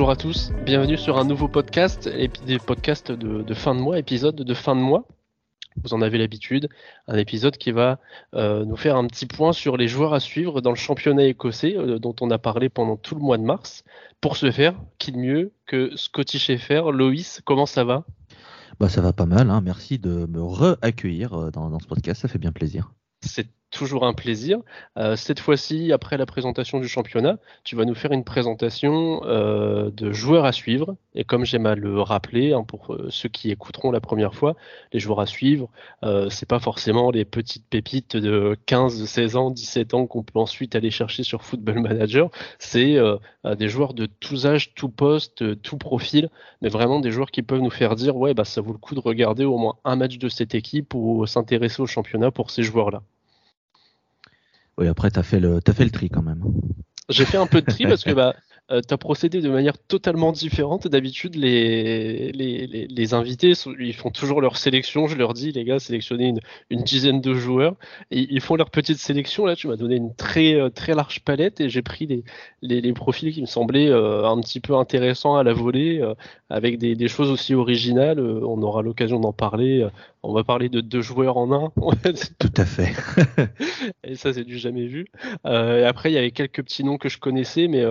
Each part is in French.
Bonjour à tous, bienvenue sur un nouveau podcast, des podcasts de, de, fin de mois, épisode de fin de mois. Vous en avez l'habitude, un épisode qui va euh, nous faire un petit point sur les joueurs à suivre dans le championnat écossais euh, dont on a parlé pendant tout le mois de mars. Pour ce faire, qui de mieux que Scotty Schaeffer Loïs, comment ça va? Bah, Ça va pas mal, hein. merci de me re-accueillir euh, dans, dans ce podcast, ça fait bien plaisir. C'est toujours un plaisir. Euh, cette fois-ci, après la présentation du championnat, tu vas nous faire une présentation euh, de joueurs à suivre. Et comme j'aime à le rappeler, hein, pour euh, ceux qui écouteront la première fois, les joueurs à suivre, c'est pas forcément les petites pépites de 15, 16 ans, 17 ans qu'on peut ensuite aller chercher sur Football Manager. C'est des joueurs de tous âges, tout poste, tout profil, mais vraiment des joueurs qui peuvent nous faire dire ouais bah ça vaut le coup de regarder au moins un match de cette équipe ou s'intéresser au championnat pour ces joueurs-là. Oui, après, tu as, fait le, as fait le tri quand même. J'ai fait un peu de tri parce que bah, euh, tu as procédé de manière totalement différente. D'habitude, les, les, les, invités, ils font toujours leur sélection. Je leur dis, les gars, sélectionnez une, une dizaine de joueurs. Et ils font leur petite sélection. Là, tu m'as donné une très, euh, très large palette et j'ai pris les, les, profils qui me semblaient euh, un petit peu intéressants à la volée, avec des, des, choses aussi originales. on aura l'occasion d'en parler. On va parler de deux joueurs en un. Tout à fait. et ça, c'est du jamais vu. et après, il y avait quelques petits noms que je connaissais, mais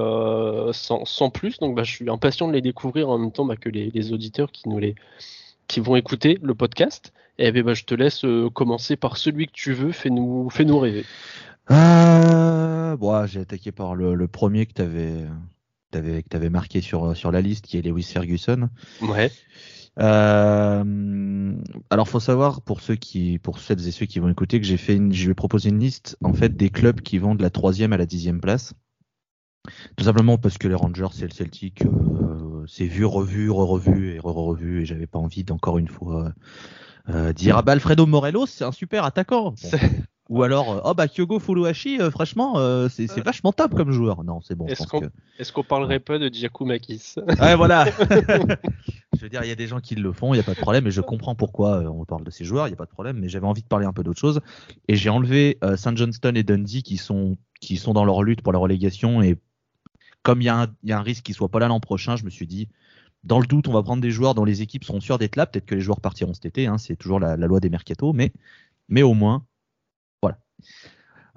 sans, plus. Donc bah, je suis impatient de les découvrir en même temps bah, que les, auditeurs qui, nous les, qui vont écouter le podcast. Et ben, bah, je te laisse euh, commencer par celui que tu veux. Fais-nous fais -nous rêver. Euh, bon, J'ai attaqué par le, premier que tu avais, avais, avais, marqué sur, sur la liste, qui est Lewis Ferguson. Ouais. Euh, alors, faut savoir pour ceux qui, pour celles et ceux qui vont écouter, que j'ai fait, une, je vais proposer une liste en fait des clubs qui vont de la troisième à la dixième place. Tout simplement parce que les Rangers et le Celtic, euh, c'est vu, revu, re-revu et re-revu, et j'avais pas envie d'encore une fois euh, dire ah bah Alfredo Morelos, c'est un super attaquant. Ou alors, euh, oh bah Kyogo Furuhashi, euh, franchement, euh, c'est vachement top comme joueur. Non, c'est bon. Est-ce qu'on est parlerait pas de Giacomakis Ouais, voilà. je veux dire, il y a des gens qui le font, il n'y a pas de problème, et je comprends pourquoi on parle de ces joueurs, il n'y a pas de problème, mais j'avais envie de parler un peu d'autre chose. Et j'ai enlevé Saint Johnston et Dundee qui sont, qui sont dans leur lutte pour la relégation, et comme il y, a un risque qu'ils soient pas là l'an prochain, je me suis dit, dans le doute, on va prendre des joueurs dont les équipes seront sûres d'être là. Peut-être que les joueurs partiront cet été, hein, c'est toujours la, loi des mercato, mais, mais au moins.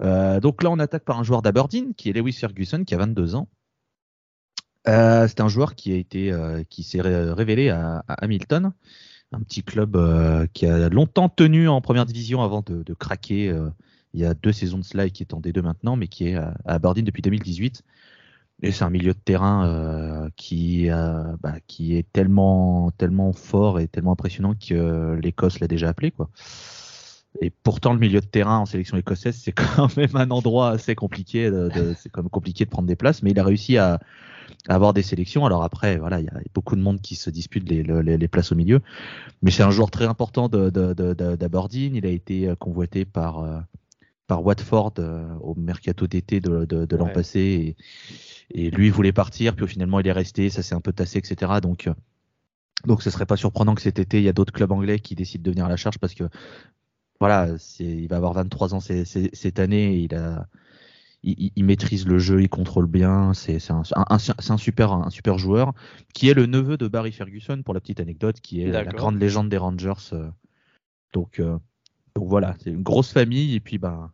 Euh, donc là, on attaque par un joueur d'Aberdeen qui est Lewis Ferguson, qui a 22 ans. Euh, c'est un joueur qui euh, s'est révélé à, Hamilton, un petit club qui a longtemps tenu en première division avant de, craquer. il y a deux saisons de cela qui est en D2 maintenant, mais qui est à Aberdeen depuis 2018. Et c'est un milieu de terrain qui, bah, qui est tellement, fort et tellement impressionnant que l'Écosse l'a déjà appelé. Et pourtant, le milieu de terrain en sélection écossaise, c'est quand même un endroit assez compliqué. De, c'est quand même compliqué de prendre des places, mais il a réussi à, avoir des sélections. Alors après, voilà, il y a beaucoup de monde qui se dispute les, les, les places au milieu, mais c'est un joueur très important d'Aberdeen. Il a été euh, convoité par par Watford au mercato d'été de, l'an passé. Et, et lui voulait partir, puis finalement il est resté, ça s'est un peu tassé, etc. Donc, euh, donc ce serait pas surprenant que cet été il y a d'autres clubs anglais qui décident de venir à la charge parce que voilà, il va avoir 23 ans cette année, il a, il, maîtrise le jeu, il contrôle bien, c'est un, un, super, un super joueur qui est le neveu de Barry Ferguson pour la petite anecdote, qui est la grande légende des Rangers. Euh. Donc, euh, donc voilà, c'est une grosse famille et puis ben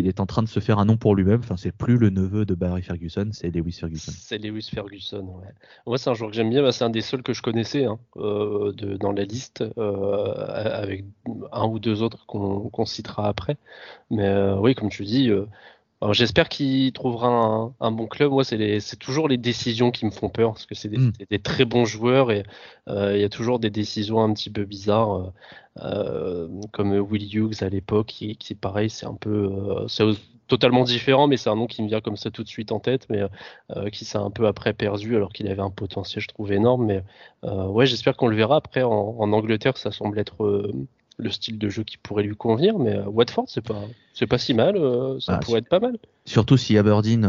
il est en train de se faire un nom pour lui-même. Enfin, c'est plus le neveu de Barry Ferguson, c'est Lewis Ferguson. C'est Lewis Ferguson, ouais. Moi, c'est un joueur que j'aime bien. Bah, c'est un des seuls que je connaissais hein, euh, dans la liste, euh, avec un ou deux autres qu'on citera après. Mais euh, oui, comme tu dis, j'espère qu'il trouvera un, bon club. Moi, c'est toujours les décisions qui me font peur parce que c'est des, hmm. très bons joueurs et il y a toujours des décisions un petit peu bizarres. Euh, comme Will Hughes à l'époque, qui, qui pareil, c'est un peu, euh, c'est totalement différent, mais c'est un nom qui me vient comme ça tout de suite en tête, mais euh, qui s'est un peu après perdu alors qu'il avait un potentiel, je trouve énorme. Mais ouais, j'espère qu'on le verra après en, Angleterre. Ça semble être le style de jeu qui pourrait lui convenir, mais Watford, c'est pas, c'est pas si mal, ça ah, pourrait être pas mal. Surtout si Aberdeen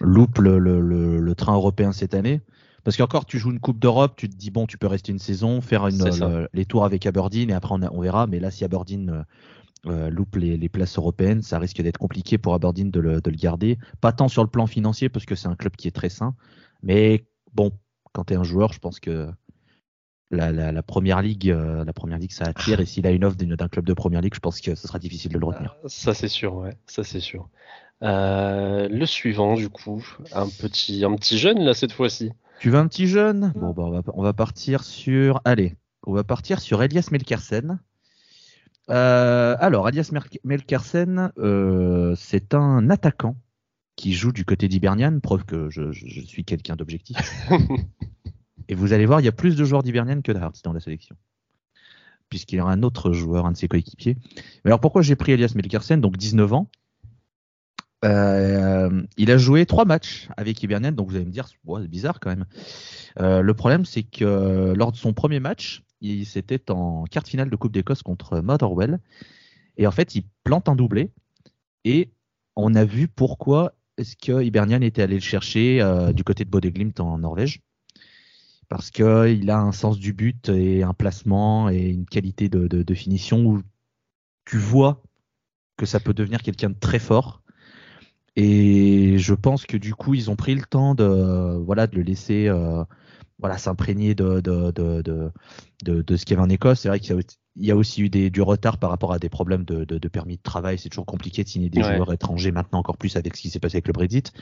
loupe le, le, le, train européen cette année, parce qu'encore, tu joues une Coupe d'Europe, tu te dis, bon, tu peux rester une saison, faire une, les tours avec Aberdeen et après on, verra. Mais là, si Aberdeen euh, euh, loupe les, places européennes, ça risque d'être compliqué pour Aberdeen de le, garder. Pas tant sur le plan financier, parce que c'est un club qui est très sain. Mais bon, quand tu es un joueur, je pense que la, première ligue, euh, la première ligue, ça attire. Et s'il a une offre d'un club de première ligue, je pense que ce sera difficile de le retenir. Euh, ça c'est sûr, ouais, ça c'est sûr. Euh, le suivant, du coup, un petit, un petit jeune là cette fois-ci. Tu veux un petit jeune? Bon, bah, on, va, partir sur. Allez, on va partir sur Elias Melkersen. alors, Elias Melkersen, c'est un attaquant qui joue du côté d'Hibernian, preuve que je suis quelqu'un d'objectif. Et vous allez voir, il y a plus de joueurs d'Hibernian que d'Hartz dans la sélection. Puisqu'il y aura un autre joueur, un de ses coéquipiers. Mais alors pourquoi j'ai pris Elias Melkersen, donc 19 ans? Euh, il a joué trois matchs avec Hibernian, donc vous allez me dire, c'est bizarre quand même. Euh, le problème, c'est que lors de son premier match, il s'était en quart finale de Coupe d'Écosse contre Motherwell. Et en fait, il plante un doublé. Et on a vu pourquoi est-ce que Hibernian était allé le chercher euh, du côté de Bodeglimt en Norvège parce qu'il a un sens du but et un placement et une qualité de, finition où tu vois que ça peut devenir quelqu'un de très fort. Et je pense que du coup, ils ont pris le temps de, voilà, de le laisser euh, voilà, s'imprégner de, de, de, ce qu'il y avait en Écosse. C'est vrai qu'il y a aussi eu des, du retard par rapport à des problèmes de, permis de travail. C'est toujours compliqué de signer des joueurs étrangers maintenant, encore plus avec ce qui s'est passé avec le Brexit.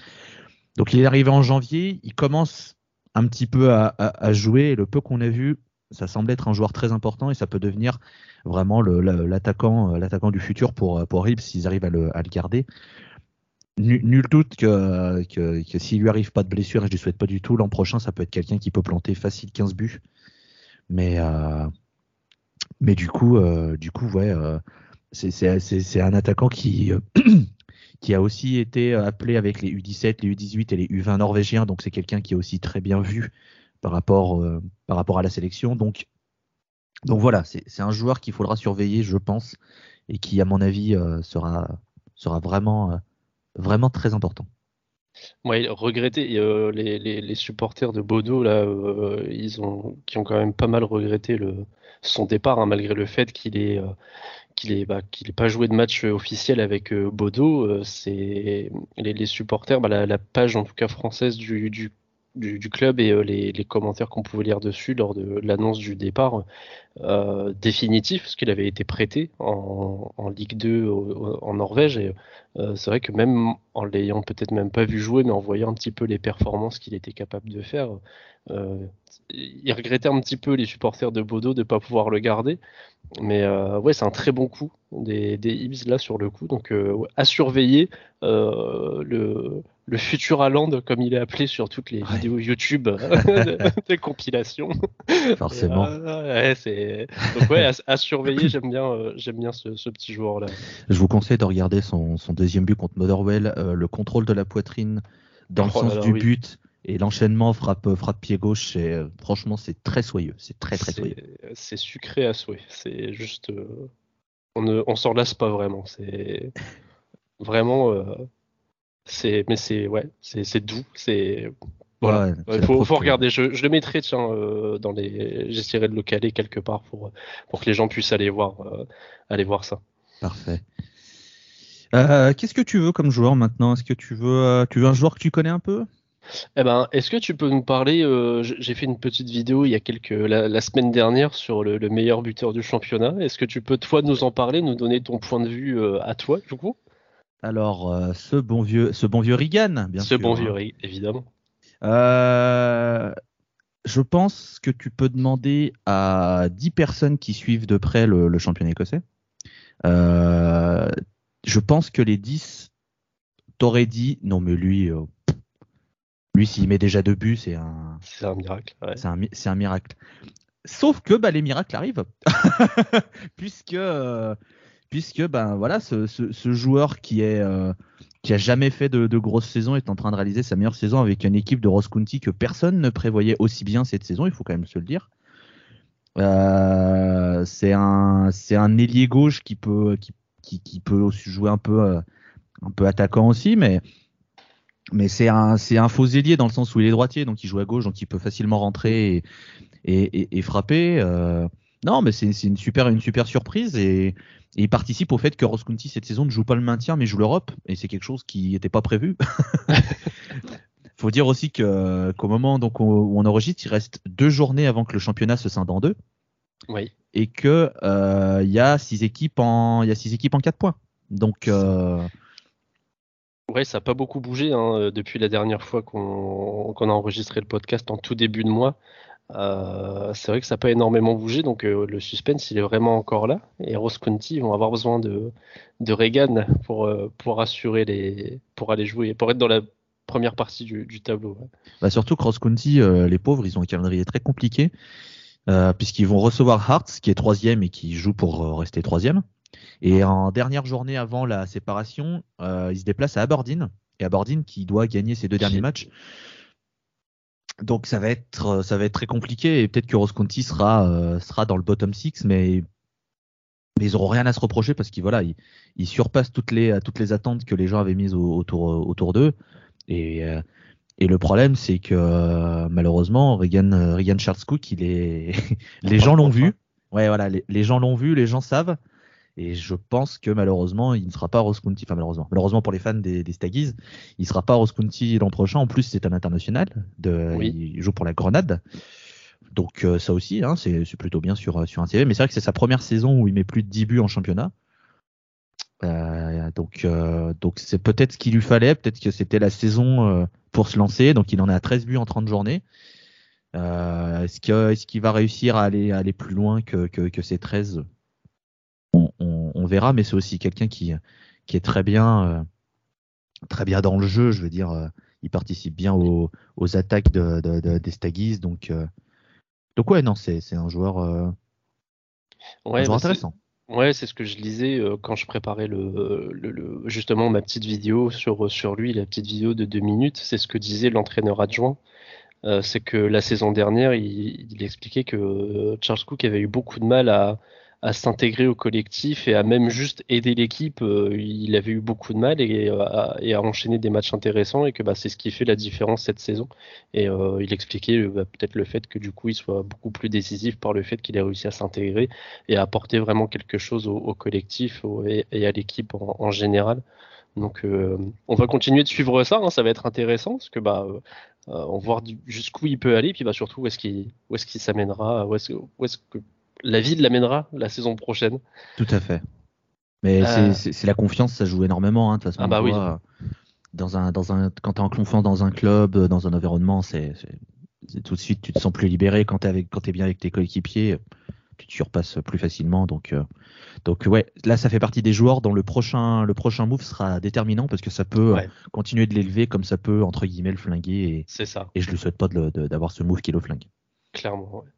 Donc il est arrivé en janvier, il commence un petit peu à, jouer. Et le peu qu'on a vu, ça semble être un joueur très important et ça peut devenir vraiment l'attaquant euh, l'attaquant du futur pour, pour Rips s'ils arrivent à le, garder. Nul, doute que, que, s'il lui arrive pas de blessure, et je lui souhaite pas du tout, l'an prochain, ça peut être quelqu'un qui peut planter facile 15 buts. Mais, euh, mais du coup, euh, du coup ouais, c'est un attaquant qui, qui a aussi été appelé avec les U17, les U18 et les U20 norvégiens. Donc c'est quelqu'un qui est aussi très bien vu par rapport, euh, par rapport à la sélection. Donc, donc voilà, c'est un joueur qu'il faudra surveiller, je pense, et qui, à mon avis, euh, sera, sera vraiment, euh, vraiment très important. Ouais, regretter les, les, supporters de Bodo là, ils ont qui ont quand même pas mal regretté le, son départ hein, malgré le fait qu'il est qu'il n'ait bah, pas joué de match officiel avec euh, Bodo, euh, c'est les, supporters, bah, la, page en tout cas française du, club et euh, les, commentaires qu'on pouvait lire dessus lors de l'annonce du départ définitif, parce qu'il avait été prêté en, en Ligue 2 en Norvège. Et c'est vrai que même en l'ayant peut-être même pas vu jouer, mais en voyant un petit peu les performances qu'il était capable de faire, il regrettait un petit peu les supporters de Bodo de ne pas pouvoir le garder. Mais euh, ouais, c'est un très bon coup des, des Ibs là sur le coup. Donc euh, à surveiller euh, le, le futur Aland, comme il est appelé sur toutes les vidéos YouTube des compilations. Forcément. ouais, c'est... Donc ouais, à, surveiller, j'aime bien, j'aime bien ce, ce, petit joueur là. Je vous conseille de regarder son, son deuxième but contre Motherwell, le contrôle de la poitrine dans le oh sens du but et l'enchaînement frappe, frappe pied gauche, c'est, euh, franchement, c'est très soyeux. C'est très, très soyeux. C'est sucré à souhait. C'est juste. Euh, on ne on s'en lasse pas vraiment. C'est vraiment. Euh, c'est, mais c'est ouais, c'est, doux. C'est. Voilà. Il faut, faut, regarder. Je, je, le mettrai tiens, dans les. J'essaierai de le caler quelque part pour, pour que les gens puissent aller voir, aller voir ça. Parfait. Qu'est-ce que tu veux comme joueur maintenant? Est-ce que tu veux, tu veux un joueur que tu connais un peu? Eh ben, est-ce que tu peux nous parler euh, J'ai fait une petite vidéo il y a quelques la, semaine dernière sur le, meilleur buteur du championnat. Est-ce que tu peux toi nous en parler, nous donner ton point de vue euh, à toi du coup? Alors, euh, ce bon vieux, ce bon vieux Regan, bien ce sûr. Ce bon vieux hein. évidemment. je pense que tu peux demander à 10 personnes qui suivent de près le, le championnat écossais. Je pense que les 10 t'auraient dit non mais lui lui, s'il met déjà deux buts, c'est un. C'est un miracle. C'est un, miracle. Sauf que bah, les miracles arrivent, puisque euh, puisque ben voilà, ce, joueur qui est euh, qui a jamais fait de, de grosses saisons est en train de réaliser sa meilleure saison avec une équipe de Ross County que personne ne prévoyait aussi bien cette saison. Il faut quand même se le dire. Euh, c'est un c'est un ailier gauche qui peut qui, qui, peut aussi jouer un peu un peu attaquant aussi, mais mais c'est un, c'est un faux ailier dans le sens où il est droitier, donc il joue à gauche, donc il peut facilement rentrer et, et, et, frapper. Euh, non, mais c'est, c'est une super, une super surprise et, il participe au fait que Ross County cette saison ne joue pas le maintien mais joue l'Europe et c'est quelque chose qui n'était pas prévu. faut dire aussi que qu'au moment donc où on enregistre, il reste deux journées avant que le championnat se scinde en deux. Oui. Et que euh, il y a six équipes en il y a six équipes en quatre points. Donc euh, Ouais, ça n'a pas beaucoup bougé hein, depuis la dernière fois qu'on a enregistré le podcast en tout début de mois. Euh, c'est vrai que ça n'a pas énormément bougé, donc euh, le suspense il est vraiment encore là. Et Rose County vont avoir besoin de, de Reagan pour, euh, pour assurer les, pour aller jouer, pour être dans la première partie du, du tableau. ouais. bah surtout Cross County, euh, les pauvres, ils ont un calendrier très compliqué euh, puisqu'ils vont recevoir Hearts qui est troisième et qui joue pour euh, rester troisième. Et en dernière journée avant la séparation, euh, ils se déplacent à Aberdeen et Aberdeen qui doit gagner ses deux derniers matchs. Donc ça va être euh, ça va être très compliqué et peut-être que Rose County sera euh, sera dans le bottom six, mais mais ils auront rien à se reprocher parce qu'ils voilà ils, ils surpassent toutes les toutes les attentes que les gens avaient mises au- autour autour d'eux et euh, et le problème c'est que euh, malheureusement Regan euh, Regan Charles Cook il est les gens l'ont vu ouais voilà les, les gens l'ont vu les gens savent et je pense que malheureusement il ne sera pas à Rose County enfin malheureusement malheureusement pour les fans des, des Staggies il sera pas à Rose County l'an prochain en plus c'est un international de Oui. il joue pour la Grenade donc euh, ça aussi, hein, c'est plutôt bien sur, sur un CV. Mais c'est vrai que c'est sa première saison où il met plus de 10 buts en championnat. Euh, donc euh, donc c'est peut-être ce qu'il lui fallait, peut-être que c'était la saison euh, pour se lancer. Donc il en est à 13 buts en 30 journées. Euh, est-ce que est-ce qu'il va réussir à aller à aller plus loin que que, que ces 13 on, on, on verra, mais c'est aussi quelqu'un qui qui est très bien euh, très bien dans le jeu. Je veux dire, euh, il participe bien aux, aux attaques de, de, de- des Staggies. Donc euh, donc ouais, non, c'est c'est un joueur, euh, un Ouais, joueur bah, c'est- intéressant. Ouais, c'est ce que je lisais euh, quand je préparais le, justement ma petite vidéo sur, sur lui, la petite vidéo de deux minutes. C'est ce que disait l'entraîneur adjoint. Euh, c'est que la saison dernière, il, expliquait que euh, Charles Cook avait eu beaucoup de mal à, à s'intégrer au collectif et à même juste aider l'équipe. Euh, il avait eu beaucoup de mal et, euh, à, et à enchaîner des matchs intéressants et que bah, c'est ce qui fait la différence cette saison. Et euh, il expliquait bah, peut-être le fait que du coup il soit beaucoup plus décisif par le fait qu'il ait réussi à s'intégrer et à apporter vraiment quelque chose au, collectif et, à l'équipe en, général. Donc on va continuer de suivre ça, hein, ça va être intéressant parce que bah on va voir jusqu'où il peut aller, puis surtout où est-ce qu'il s'amènera, où est-ce que la ville l'amènera la saison prochaine. Tout à fait. Mais Euh, c'est- c'est la confiance, ça joue énormément. Hein, de toute façon, Ah bah oui. voit, dans un, dans un, quand tu es en confiance dans un club, euh, dans un environnement, c'est tout de suite, tu te sens plus libéré quand tu es, es bien avec tes coéquipiers. Tu te surpasses plus facilement. Donc, euh, donc ouais, là, ça fait partie des joueurs dont le prochain, le prochain move sera déterminant parce que ça peut Ouais. euh, continuer de l'élever comme ça peut, entre guillemets, le flinguer. Et, C'est ça, et je lui souhaite pas d'avoir ce move qui le flingue. clairement. ouais.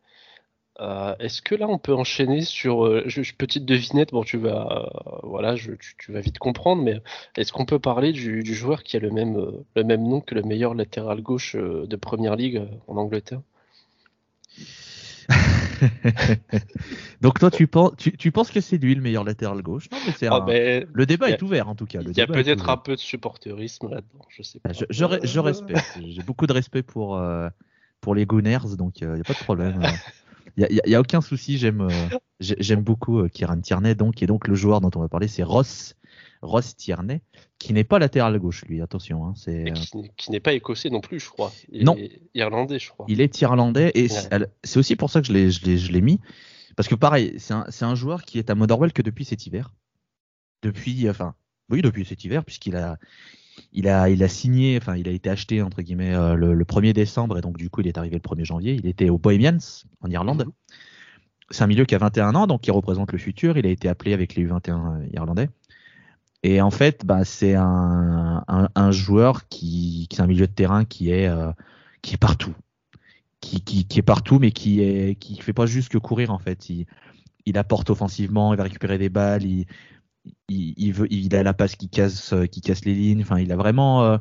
Euh, est-ce que là on peut enchaîner sur euh, je- je- petite devinette? Bon tu vas euh, voilà je, tu, tu vas vite comprendre mais est-ce qu'on peut parler du, du joueur qui a le même le même nom que le meilleur latéral gauche de première ligue en Angleterre? Donc toi, tu penses, tu, tu penses que c'est lui le meilleur latéral gauche? Non, mais c'est Ah, un- Le débat a- est ouvert en tout cas. Il y a peut-être un peu de supporterisme là-dedans, je sais pas. Ah, Je, je, je respecte. J'ai beaucoup de respect pour, pour les Gunners, donc il n'y a pas de problème. Il n'y a, y a aucun souci. J'aime euh, j'ai- j'aime beaucoup euh, Kieran Tierney, donc, et donc le joueur dont on va parler, c'est Ross, Ross Tierney, qui n'est pas latéral gauche, lui, attention. Hein, c'est, euh, qui, n'est- pas écossais non plus, je crois. Il Non. est irlandais, je crois. il est irlandais, et Ouais. c'est aussi pour ça que je l'ai- je l'ai je l'ai mis. Parce que pareil, c'est un, c'est un joueur qui est à Motherwell que depuis cet hiver. Depuis, enfin, oui, depuis cet hiver, puisqu'il a, il a, il a signé, enfin, il a été acheté, entre guillemets, euh, le, le 1er décembre, et donc du coup, il est arrivé le 1er janvier. Il était au Bohemians, en Irlande. Mhm. C'est un milieu qui a 21 ans, donc qui représente le futur. Il a été appelé avec les U21 irlandais. Et en fait, bah, c'est un, un, un joueur qui, qui est un milieu de terrain qui est, euh, qui est partout qui, qui, qui est partout, mais qui est qui fait pas juste que courir en fait. Il, il apporte offensivement, il va récupérer des balles, il, il, a la passe qui casse, euh, qui casse les lignes. Enfin, il a vraiment, euh,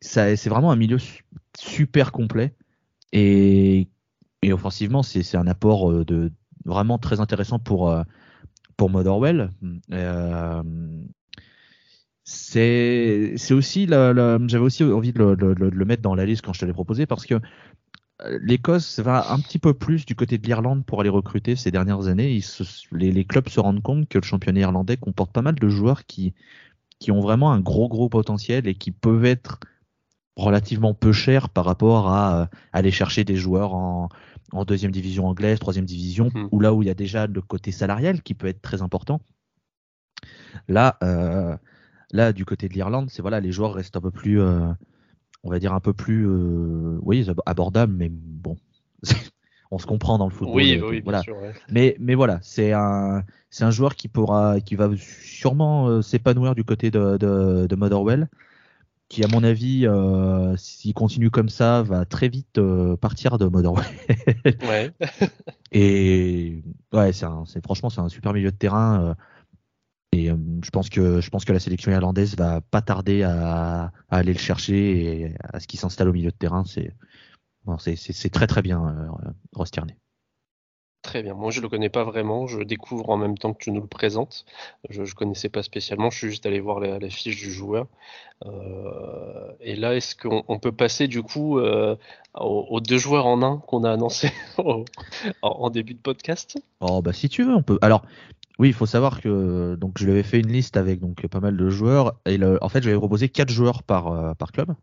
ça, c'est vraiment un milieu su- super complet et, offensivement, c'est, un apport euh, de vraiment très intéressant pour pour Motherwell. C'est aussi j'avais aussi envie de le, le- le- mettre dans la liste quand je te l'ai proposé parce que l'Écosse va un petit peu plus du côté de l'Irlande pour aller recruter ces dernières années. Ils se- les, les clubs se rendent compte que le championnat irlandais comporte pas mal de joueurs qui qui ont vraiment un gros gros potentiel et qui peuvent être relativement peu cher par rapport à aller chercher des joueurs en, en deuxième division anglaise, troisième division, hmm. ou là où il y a déjà le côté salarial qui peut être très important. Là, euh, là du côté de l'Irlande, c'est voilà, les joueurs restent un peu plus, euh, on va dire un peu plus, euh, oui, abordables, mais bon, on se comprend dans le football. Oui, oui, voilà. Bien sûr, Mais, mais voilà, c'est un, c'est un joueur qui pourra, qui va sûrement s'épanouir du côté de, de, de Motherwell qui à mon avis, euh, s'il continue comme ça, va très vite euh, partir de Modern ouais. et ouais, c'est franchement c'est un super milieu de terrain. Euh, et je pense que je pense que la sélection irlandaise va pas tarder à, aller le chercher et à ce qu'il s'installe au milieu de terrain. C'est c'est très très bien, Ross Tierney. Très bien. Moi, je le connais pas vraiment. Je découvre en même temps que tu nous le présentes. Je ne connaissais pas spécialement. Je suis juste allé voir la, fiche du joueur. Euh, et là, est-ce qu'on peut passer du coup euh, aux, deux joueurs en un qu'on a annoncé en, début de podcast? Oh bah si tu veux, on peut. Alors. Oui, il faut savoir que donc je lui avais fait une liste avec donc pas mal de joueurs et en fait j'avais proposé quatre joueurs par, euh, par club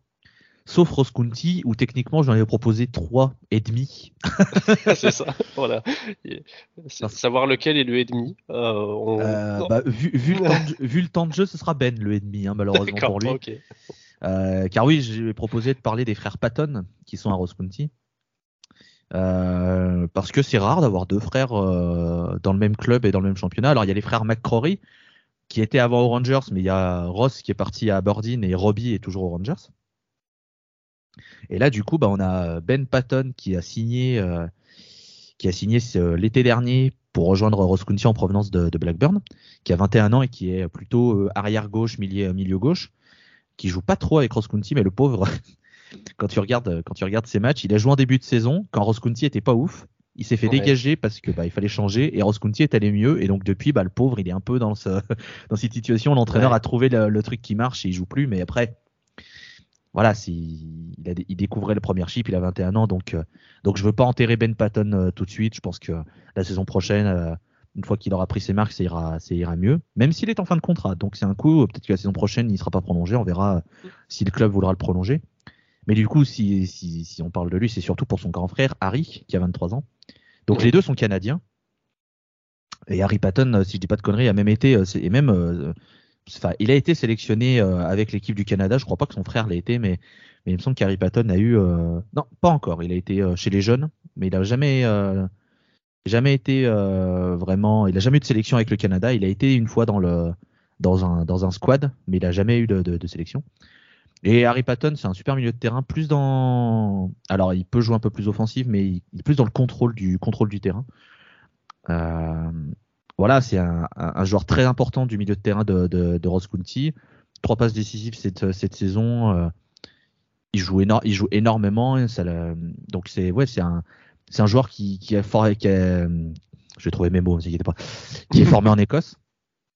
sauf Ross County où techniquement j'en avais proposé trois et demi. c'est ça, voilà. Savoir lequel est le et demi. Euh, euh, bah, vu, le temps de, jeu, ce sera Ben le et demi, hein, malheureusement pour lui. Euh, car oui, j'ai proposé de parler des frères Patton qui sont à Ross County. parce que c'est rare d'avoir deux frères dans le même club et dans le même championnat. Alors il y a les frères McCrory qui étaient avant aux Rangers, mais il y a Ross qui est parti à Aberdeen et Robbie est toujours aux Rangers. Et là, du coup, bah, on a Ben Patton qui a signé, euh, qui a signé l'été dernier pour rejoindre Ross County en provenance de, Blackburn, qui a 21 ans et qui est plutôt euh, arrière gauche, milieu, milieu gauche, qui joue pas trop avec Ross County, mais le pauvre, quand tu regardes, quand tu regardes ses matchs, il a joué en début de saison quand Ross County était pas ouf. Il s'est fait dégager parce que bah, il fallait changer et Ross County est allé mieux et donc depuis bah, le pauvre il est un peu dans, ce, dans cette situation l'entraîneur a trouvé le, le, truc qui marche et il joue plus mais après voilà, il, il, découvrait le premier chip, il a 21 ans, donc euh, donc je veux pas enterrer Ben Patton euh, tout de suite. Je pense que la saison prochaine, euh, une fois qu'il aura pris ses marques, ça ira, ça ira mieux. Même s'il est en fin de contrat, donc c'est un coup. Peut-être que la saison prochaine, il sera pas prolongé. On verra si le club voudra le prolonger. Mais du coup, si, si, si on parle de lui, c'est surtout pour son grand frère Harry, qui a 23 ans. Donc les deux sont canadiens. Et Harry Patton, si je dis pas de conneries, a même été, et même il a été sélectionné euh, avec l'équipe du Canada. Je crois pas que son frère l'a été, mais, mais il me semble qu'Harry Patton a eu. Euh, non, pas encore. Il a été euh, chez les jeunes, mais il a jamais, jamais été vraiment. Il a jamais eu de sélection avec le Canada. Il a été une fois dans le dans un dans un squad, mais il a jamais eu de, de, sélection. Et Harry Patton, c'est un super milieu de terrain, plus dans. Alors, il peut jouer un peu plus offensif, mais il, est plus dans le contrôle du contrôle du terrain. Euh, voilà, c'est un, joueur très important du milieu de terrain de, de, Ross County. Trois passes décisives cette, cette saison. Euh, il, joue il joue énormément. Donc c'est ouais, un, un joueur qui, qui a fort, qui je vais trouver mes mots, ne pas, qui est formé en Écosse,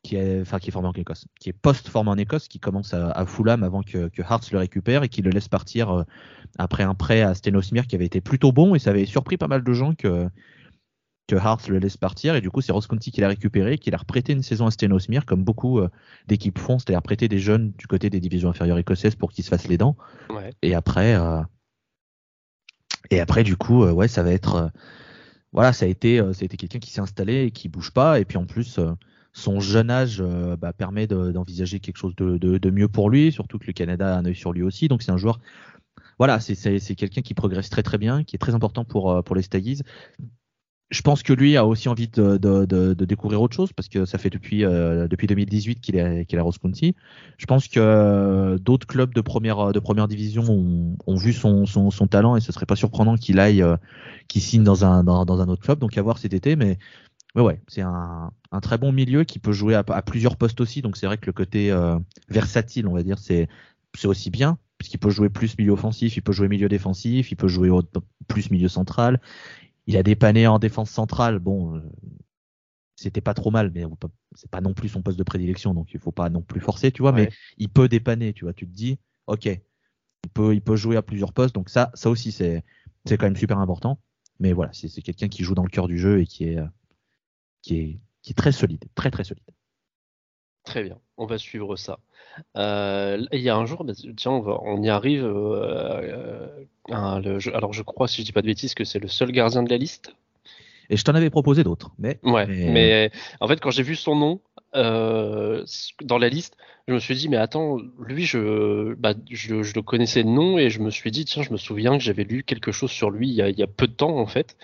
qui est, enfin qui est formé en Écosse, qui est post-formé en Écosse, qui commence à, à Fulham avant que, que Hearts le récupère et qui le laisse partir euh, après un prêt à Stenosmir qui avait été plutôt bon et ça avait surpris pas mal de gens que que Hart le laisse partir. Et du coup c'est Ross County qui l'a récupéré, qui l'a reprêté une saison à Stenosmere comme beaucoup euh, d'équipes font, c'est-à-dire prêter des jeunes du côté des divisions inférieures écossaises pour qu'ils se fassent les dents. Et après, euh, et après du coup euh, ouais ça va être voilà ça a été ça a été quelqu'un qui s'est installé et qui bouge pas. Et puis en plus son jeune âge bah, permet d'envisager quelque chose de, mieux pour lui, surtout que le Canada a un œil sur lui aussi. Donc c'est un joueur, voilà, c'est quelqu'un qui progresse très très bien, qui est très important pour, pour les Staggies je pense que lui a aussi envie de, découvrir autre chose parce que ça fait depuis euh, depuis 2018 qu'il est à Rose. Je pense que euh, d'autres clubs de première de première division ont, vu son, talent et ce serait pas surprenant qu'il aille euh, qu'il signe dans un dans, un autre club. Donc à voir cet été, mais ouais, ouais c'est un, un très bon milieu qui peut jouer à, à plusieurs postes aussi. Donc c'est vrai que le côté versatile, on va dire, c'est c'est aussi bien puisqu'il peut jouer plus milieu offensif, il peut jouer milieu défensif, il peut jouer plus milieu central, il a dépanné en défense centrale. Bon, euh, c'était pas trop mal, mais c'est pas non plus son poste de prédilection, donc il faut pas non plus forcer, tu vois. Mais il peut dépanner, tu vois. Tu te dis, ok, il peut, il peut jouer à plusieurs postes, donc ça, ça aussi c'est, c'est quand même super important. Mais voilà, c'est, quelqu'un qui joue dans le cœur du jeu et qui est, qui est, qui est très solide, très très solide. Très bien, on va suivre ça. Euh, il y a un jour, bah, tiens, on, y arrive. Euh, alors, je crois, si je dis pas de bêtises, que c'est le seul gardien de la liste. Et je t'en avais proposé d'autres, mais. Ouais, mais... en fait, quand j'ai vu son nom euh, dans la liste, je me suis dit, mais attends, lui, je, bah, je, le connaissais de nom et je me suis dit, tiens, je me souviens que j'avais lu quelque chose sur lui il y a, peu de temps, en fait.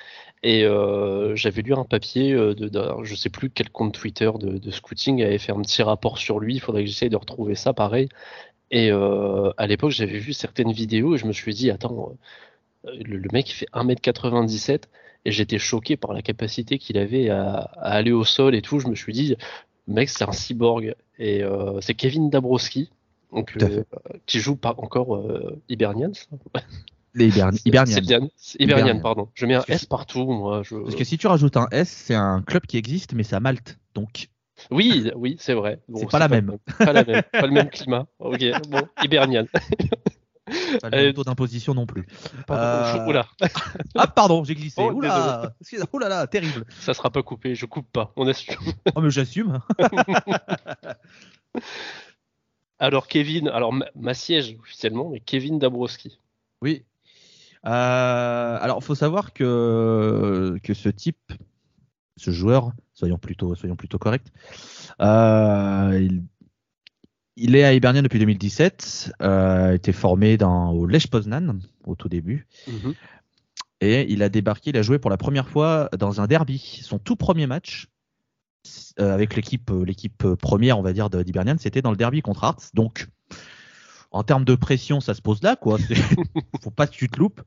Et euh, j'avais lu un papier euh, de, je sais plus quel compte Twitter de, de, scouting avait fait un petit rapport sur lui. Il faudrait que j'essaye de retrouver ça pareil. Et à l'époque, j'avais vu certaines vidéos et je me suis dit, attends, le, mec il fait 1m97 et j'étais choqué par la capacité qu'il avait à, aller au sol et tout. Je me suis dit, mec, c'est un cyborg. Et c'est Kevin Dabrowski, donc, qui joue pas encore Hibernians. Les Hibernian. Hibernian. pardon. Je mets un S partout, moi. Parce que si tu rajoutes un S, c'est un club qui existe, mais c'est à Malte. Donc. Oui, oui, c'est vrai. c'est pas, la même. Pas la même. pas le même climat. Ok, bon, Hibernian. Pas le même taux d'imposition non plus. Pardon, euh... ah, pardon, j'ai glissé. Oh, oula, oula là, terrible. Ça sera pas coupé, je coupe pas, on assume. oh, mais j'assume. alors, Kevin, alors ma siège officiellement, mais Kevin Dabrowski. Oui, euh, alors, il faut savoir que, que ce type, ce joueur, soyons plutôt, soyons plutôt corrects, euh, il, est à Hibernian depuis 2017, euh, était formé dans, au Lech Poznan au tout début. Mhm. Et il a débarqué, il a joué pour la première fois dans un derby. Son tout premier match euh, avec l'équipe, l'équipe première, on va dire, d'Hibernian, c'était dans le derby contre Arts. Donc, en termes de pression, ça se pose là, quoi. Faut pas que tu te loupes.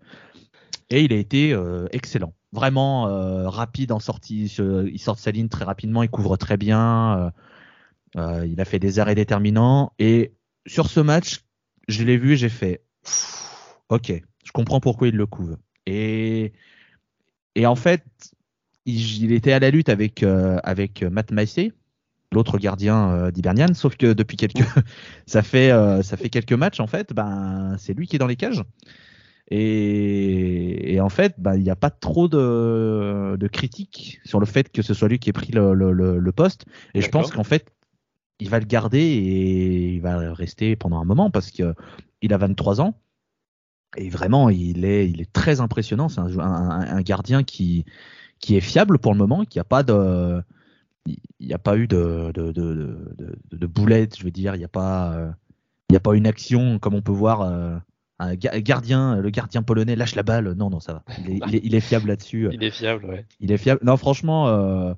Et il a été euh, excellent. Vraiment euh, rapide en sortie. Il sort de sa ligne très rapidement, il couvre très bien. Euh, il a fait des arrêts déterminants. Et sur ce match, je l'ai vu et j'ai fait Ok, je comprends pourquoi il le couvre. Et, et en fait, il, était à la lutte avec, avec Matt Massey, l'autre gardien euh, d'Hibernian, sauf que depuis quelques ça fait euh, ça fait quelques matchs en fait, ben c'est lui qui est dans les cages. Et, en fait, ben, il n'y a pas trop de, de critiques sur le fait que ce soit lui qui ait pris le, le, poste. Et je pense qu'en fait, il va le garder et il va rester pendant un moment parce que il a 23 ans. Et vraiment, il est, il est très impressionnant. C'est un, un, gardien qui, qui est fiable pour le moment, qui a pas de, il n'y a pas eu de, de, de, de, boulette, je veux dire, il n'y a pas, euh, il a pas une action comme on peut voir. Euh, un gardien, le gardien polonais lâche la balle. Non, non, ça va. Il est, fiable là-dessus. Il est fiable, ouais. Il est fiable. Non, franchement, euh,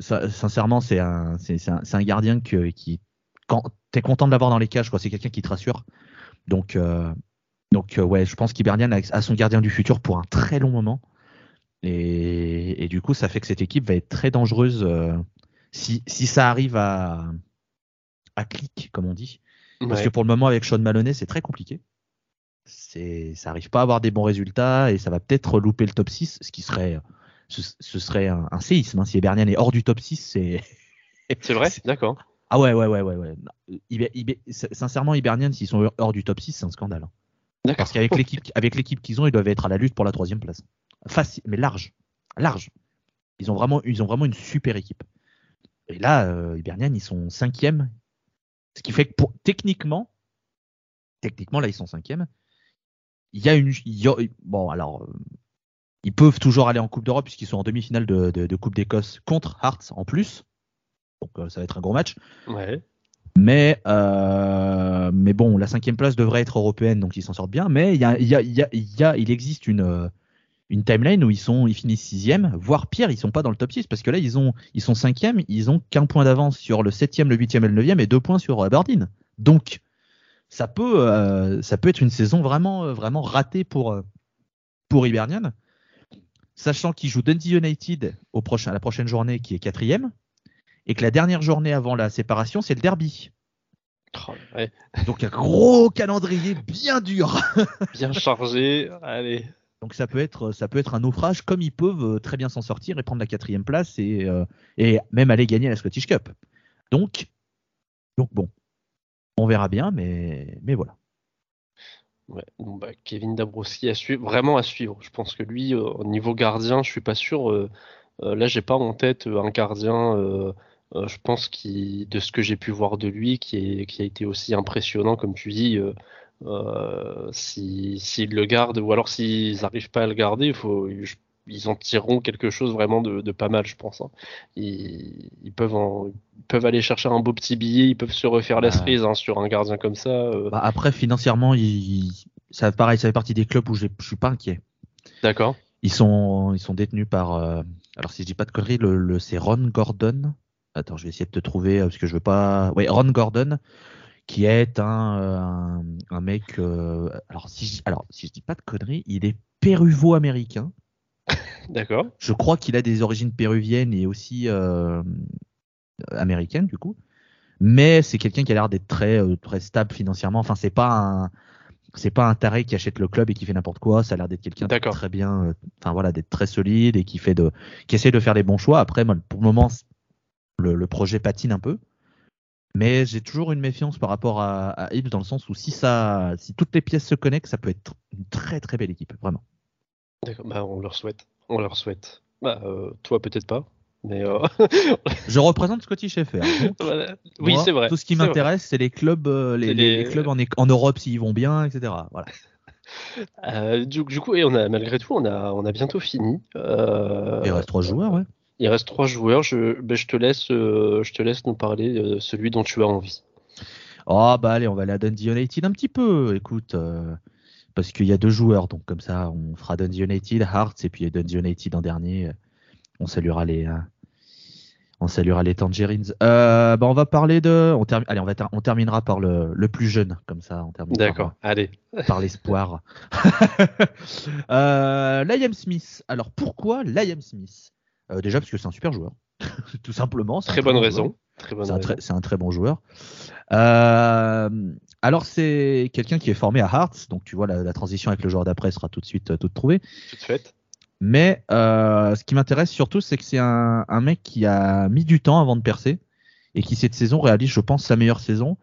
sincèrement, c'est un, c'est, un, un, gardien que, qui, quand t'es content de l'avoir dans les cages, quoi. C'est quelqu'un qui te rassure. Donc, donc ouais, je pense qu'Hibernian a son gardien du futur pour un très long moment. Et, du coup, ça fait que cette équipe va être très dangereuse euh, si, si, ça arrive à, à clic, comme on dit. Parce que pour le moment, avec Sean Maloney, c'est très compliqué. C'est, ça arrive pas à avoir des bons résultats et ça va peut-être louper le top 6, ce qui serait, ce, serait un, séisme. Hein. Si Ebernian est hors du top 6, c'est. C'est vrai, d'accord. Ah ouais, ouais, ouais, ouais. ouais. sincèrement, Hibernian, s'ils sont hors du top 6, c'est un scandale. Hein. Parce qu'avec l'équipe, avec l'équipe qu'ils ont, ils doivent être à la lutte pour la troisième place facile, mais large, large. Ils ont vraiment, ils ont vraiment une super équipe. Et là, euh, Hibernian, ils sont cinquième, ce qui fait que pour, techniquement, techniquement là, ils sont cinquième. Il y a une, bon alors, euh, ils peuvent toujours aller en Coupe d'Europe puisqu'ils sont en demi-finale de, Coupe d'Écosse contre Hearts en plus. Donc euh, ça va être un gros match. Ouais. Mais, euh, mais bon, la cinquième place devrait être européenne, donc ils s'en sortent bien. Mais il y a, y a, il y a, il existe une, une timeline où ils sont ils finissent sixième, voire pire, ils sont pas dans le top 6 parce que là ils ont ils sont cinquième, ils ont qu'un point d'avance sur le septième, le huitième et le neuvième et deux points sur Aberdeen. Donc ça peut euh, ça peut être une saison vraiment euh, vraiment ratée pour euh, pour Hibernian, sachant qu'ils jouent Dundee United au prochain à la prochaine journée qui est quatrième et que la dernière journée avant la séparation c'est le derby. Oh, Donc un gros calendrier bien dur. bien chargé. Allez. Donc ça peut être ça peut être un naufrage comme ils peuvent euh, très bien s'en sortir et prendre la quatrième place et, euh, et même aller gagner la Scottish Cup. Donc donc bon, on verra bien, mais mais voilà. Bah, Kevin Dabrowski vraiment à suivre. Je pense que lui, euh, au niveau gardien, je suis pas sûr. là, j'ai pas en tête un gardien Euh, je pense de ce que j'ai pu voir de lui, qui, a été aussi impressionnant, comme tu dis, euh, euh, s'ils le gardent, ou alors s'ils n'arrivent pas à le garder, faut, ils en tireront quelque chose vraiment de, pas mal, je pense. Hein. Ils, peuvent peuvent aller chercher un beau petit billet, ils peuvent se refaire la cerise hein, sur un gardien comme ça. Euh. Bah, après, financièrement, ça, pareil, ça fait partie des clubs où je suis pas inquiet. D'accord. Ils sont, ils sont détenus par. Euh, alors, si je dis pas de conneries, le, c'est Ron Gordon. Attends, je vais essayer de te trouver euh, parce que je veux pas. Oui, Ron Gordon, qui est un, un, mec. alors, si je, alors, si je dis pas de conneries, il est péruvo-américain. D'accord. Je crois qu'il a des origines péruviennes et aussi euh, américaines du coup. Mais c'est quelqu'un qui a l'air d'être très euh, très stable financièrement. Enfin, c'est pas un c'est pas un taré qui achète le club et qui fait n'importe quoi. Ça a l'air d'être quelqu'un de très bien, euh, enfin voilà, d'être très solide et qui fait de, qui essaie de faire les bons choix. Après, pour le moment, le, projet patine un peu, mais j'ai toujours une méfiance par rapport à, à dans le sens où si ça, si toutes les pièces se connectent, ça peut être une très très belle équipe, vraiment. D'accord, bah, on leur souhaite. On leur souhaite. Bah, euh, toi, peut-être pas. Mais euh, je représente Scotty Sheffer. oui, c'est vrai. Tout ce qui m'intéresse, c'est les clubs, euh, les, clubs en, en Europe s'ils vont bien, etc. Voilà. du, coup, et on a malgré tout, on a, on a bientôt fini. il reste trois joueurs, ouais. Il reste trois joueurs. Je, ben, je te laisse, je te laisse nous parler de celui dont tu as envie. Oh bah allez, on va aller à Dundee United un petit peu. Écoute, parce qu'il y a deux joueurs, donc comme ça, on fera Dundee United, Hearts, et puis Dundee United en dernier. On saluera les, euh, on saluera les Tangerines. Euh, bah on va parler de, on allez, on, va on terminera par le, le, plus jeune, comme ça, on termine. D'accord, allez. Par l'espoir. euh, Liam Smith. Alors pourquoi Liam Smith? Euh, Déjà parce que c'est un super joueur, tout simplement. Très bonne raison. C'est un, très bon joueur. Euh, alors c'est quelqu'un qui est formé à Hearts, donc tu vois la, transition avec le joueur d'après sera tout de suite euh, toute trouvée. Toute faite. Mais euh, ce qui m'intéresse surtout, c'est que c'est un, mec qui a mis du temps avant de percer et qui cette saison réalise, je pense, sa meilleure saison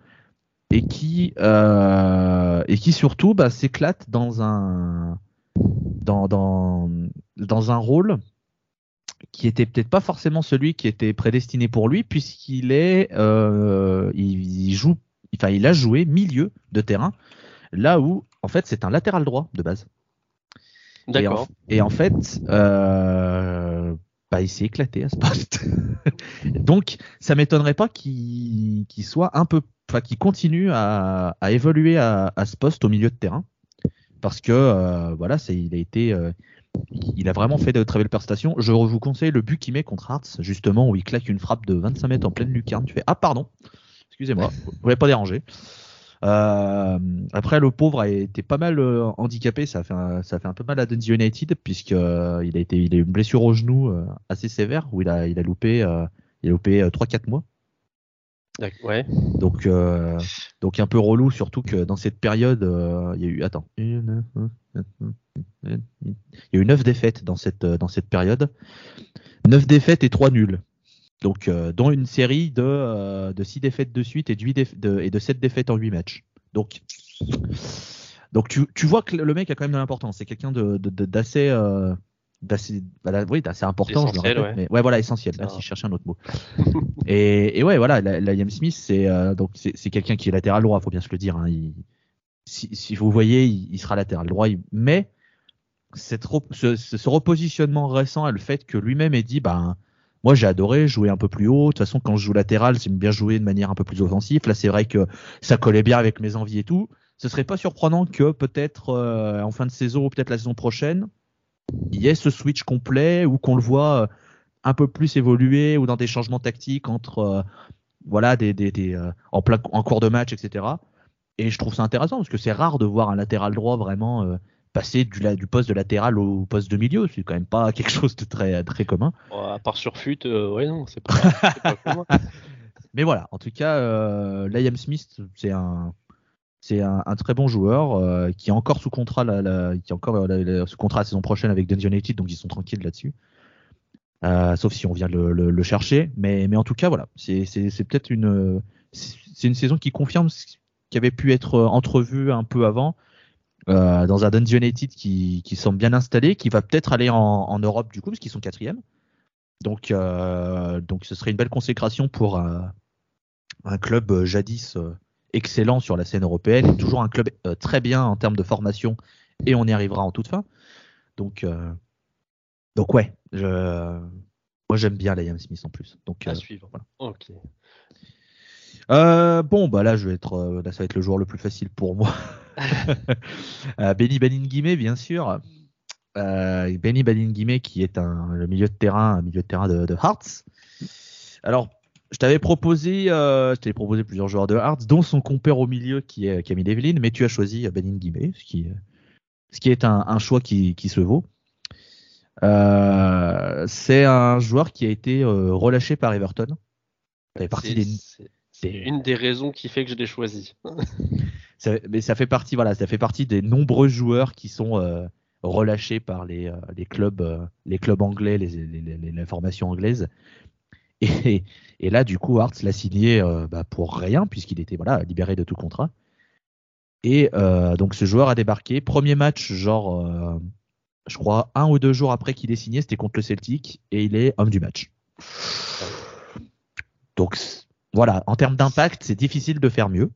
et qui et qui surtout bah, s'éclate dans un dans, dans, dans un rôle qui était peut-être pas forcément celui qui était prédestiné pour lui, puisqu'il est, euh, il, joue, enfin, il a joué milieu de terrain, là où, en fait, c'est un latéral droit de base. D'accord. Et, en fait, euh, bah, il s'est éclaté à ce poste. Donc, ça m'étonnerait pas qu'il soit un peu, enfin, qu'il continue à, évoluer à, ce poste au milieu de terrain, parce que euh, voilà, c'est, il a été il a vraiment fait de très belles prestations. Je vous conseille le but qu'il met contre Hearts, justement, où il claque une frappe de 25 mètres en pleine lucarne. Tu fais Ah, pardon, excusez-moi, vous ne pas dérangé. Euh, après, le pauvre a été pas mal euh, handicapé. Ça a, fait un, ça fait un peu mal à Dundee United, puisqu'il euh, il a, été, il a eu une blessure au genou assez sévère, où il a, il a loupé, il a loupé 3-4 mois. Ouais. Donc, donc un peu relou, surtout que dans cette période, il y a eu. Attends. Il y a eu 9 défaites dans cette, dans cette période. 9 défaites et 3 nuls. Donc, euh, dont une série de, euh, de 6 défaites de suite et de, et de 7 défaites en 8 matchs. Donc, donc tu, tu vois que le mec a quand même de l'importance. C'est quelqu'un d'assez. De, d'assez bah, oui, d'assez important je ouais. mais ouais voilà essentiel merci je cherchais un autre mot et, et ouais voilà la, la Smith c'est donc c'est quelqu'un qui est latéral droit faut bien se le dire hein. il, si, si, vous voyez il, il, sera latéral droit mais cette, ce, ce, repositionnement récent et le fait que lui-même ait dit, ben, moi j'ai adoré jouer un peu plus haut. De toute façon, quand je joue latéral, j'aime bien jouer de manière un peu plus offensive. Là, c'est vrai que ça collait bien avec mes envies et tout. Ce serait pas surprenant que peut-être euh, en fin de saison ou peut-être la saison prochaine, il y ait ce switch complet ou qu'on le voit euh, un peu plus évoluer ou dans des changements tactiques entre euh, voilà des, des, en plein en cours de match, etc. Et je trouve ça intéressant parce que c'est rare de voir un latéral droit vraiment passer du, du, poste de latéral au poste de milieu. C'est quand même pas quelque chose de très, très commun. à part sur FUT, euh, ouais, non, c'est pas, commun. Mais voilà, en tout cas, euh, Liam Smith, c'est un, c'est un, très bon joueur euh, qui est encore sous contrat, la, qui est encore sous contrat la saison prochaine avec Dundee United, donc ils sont tranquilles là-dessus. sauf si on vient le, le, chercher, mais, mais en tout cas voilà, c'est, c'est, peut-être une, c'est une saison qui confirme ce qui avait pu être entrevu un peu avant, euh, dans un Dundee United qui, qui semble bien installé, qui va peut-être aller en, en, Europe du coup, parce qu'ils sont quatrième. Donc, donc ce serait une belle consécration pour un, un club jadis excellent sur la scène européenne, et toujours un club très bien en termes de formation, et on y arrivera en toute fin. Donc, donc ouais, je, moi j'aime bien Liam Smith en plus. Donc, à suivre. Ok. Euh, bon, bah là, je vais être, euh, là, ça va être le joueur le plus facile pour moi. euh, Benny Beningime, bien sûr. Euh, Benny Beningime, qui est un, le milieu de terrain, un milieu de terrain de, de Hearts. Alors, je t'avais proposé, euh, je t'avais proposé plusieurs joueurs de Hearts, dont son compère au milieu qui est Camille Devlin, mais tu as choisi Beningime, ce qui, ce qui est un, un choix qui, qui, se vaut. Euh, c'est un joueur qui a été relâché par Everton. C'est des c'est une des raisons qui fait que je l'ai choisi. ça, mais ça fait partie, voilà, ça fait partie des nombreux joueurs qui sont euh, relâchés par les, euh, les clubs, euh, les clubs anglais, les, les, les, formations anglaises. Et, et, là, du coup, Hartz l'a signé bah, pour rien puisqu'il était voilà libéré de tout contrat. Et donc ce joueur a débarqué. Premier match, genre, je crois un ou deux jours après qu'il ait signé, c'était contre le Celtic et il est homme du match. Donc voilà, en termes d'impact, c'est difficile de faire mieux.